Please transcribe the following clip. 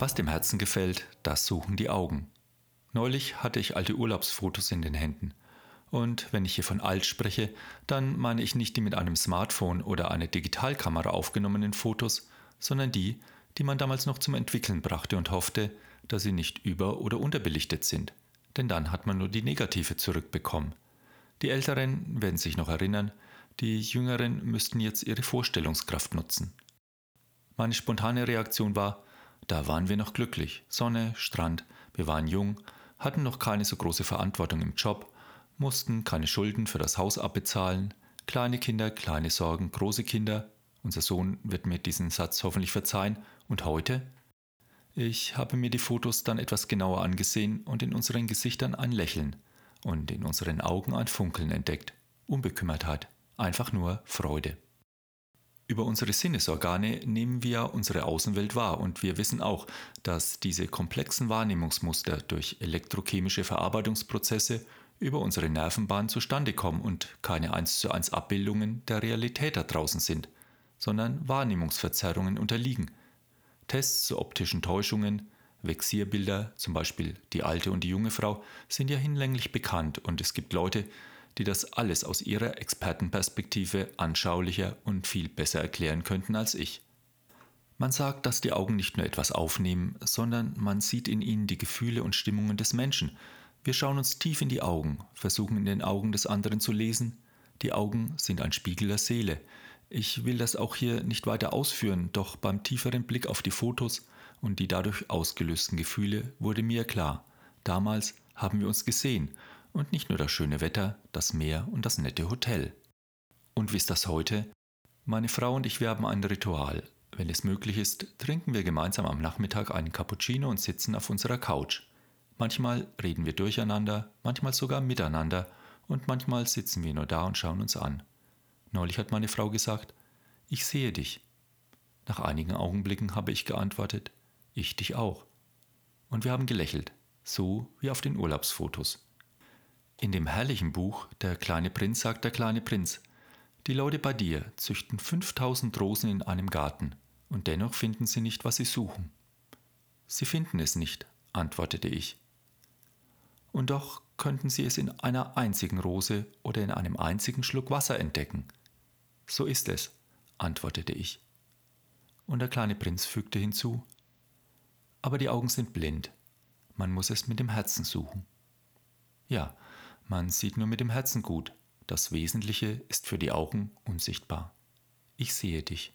Was dem Herzen gefällt, das suchen die Augen. Neulich hatte ich alte Urlaubsfotos in den Händen. Und wenn ich hier von alt spreche, dann meine ich nicht die mit einem Smartphone oder einer Digitalkamera aufgenommenen Fotos, sondern die, die man damals noch zum Entwickeln brachte und hoffte, dass sie nicht über- oder unterbelichtet sind. Denn dann hat man nur die Negative zurückbekommen. Die Älteren werden sich noch erinnern, die Jüngeren müssten jetzt ihre Vorstellungskraft nutzen. Meine spontane Reaktion war, da waren wir noch glücklich. Sonne, Strand, wir waren jung, hatten noch keine so große Verantwortung im Job, mussten keine Schulden für das Haus abbezahlen, kleine Kinder, kleine Sorgen, große Kinder. Unser Sohn wird mir diesen Satz hoffentlich verzeihen. Und heute? Ich habe mir die Fotos dann etwas genauer angesehen und in unseren Gesichtern ein Lächeln und in unseren Augen ein Funkeln entdeckt. Unbekümmertheit, einfach nur Freude. Über unsere Sinnesorgane nehmen wir unsere Außenwelt wahr und wir wissen auch, dass diese komplexen Wahrnehmungsmuster durch elektrochemische Verarbeitungsprozesse über unsere Nervenbahn zustande kommen und keine 1 zu 1 Abbildungen der Realität da draußen sind, sondern Wahrnehmungsverzerrungen unterliegen. Tests zu optischen Täuschungen, Vexierbilder, zum Beispiel die alte und die junge Frau, sind ja hinlänglich bekannt und es gibt Leute, die das alles aus ihrer Expertenperspektive anschaulicher und viel besser erklären könnten als ich. Man sagt, dass die Augen nicht nur etwas aufnehmen, sondern man sieht in ihnen die Gefühle und Stimmungen des Menschen. Wir schauen uns tief in die Augen, versuchen in den Augen des anderen zu lesen. Die Augen sind ein Spiegel der Seele. Ich will das auch hier nicht weiter ausführen, doch beim tieferen Blick auf die Fotos und die dadurch ausgelösten Gefühle wurde mir klar, damals haben wir uns gesehen und nicht nur das schöne Wetter, das Meer und das nette Hotel. Und wie ist das heute? Meine Frau und ich, wir haben ein Ritual. Wenn es möglich ist, trinken wir gemeinsam am Nachmittag einen Cappuccino und sitzen auf unserer Couch. Manchmal reden wir durcheinander, manchmal sogar miteinander und manchmal sitzen wir nur da und schauen uns an. Neulich hat meine Frau gesagt, ich sehe dich. Nach einigen Augenblicken habe ich geantwortet, ich dich auch. Und wir haben gelächelt, so wie auf den Urlaubsfotos. In dem herrlichen Buch Der kleine Prinz sagt der kleine Prinz, die Leute bei dir züchten 5000 Rosen in einem Garten und dennoch finden sie nicht, was sie suchen. Sie finden es nicht, antwortete ich. Und doch könnten sie es in einer einzigen Rose oder in einem einzigen Schluck Wasser entdecken. So ist es, antwortete ich. Und der kleine Prinz fügte hinzu, aber die Augen sind blind, man muss es mit dem Herzen suchen. Ja, man sieht nur mit dem Herzen gut. Das Wesentliche ist für die Augen unsichtbar. Ich sehe dich.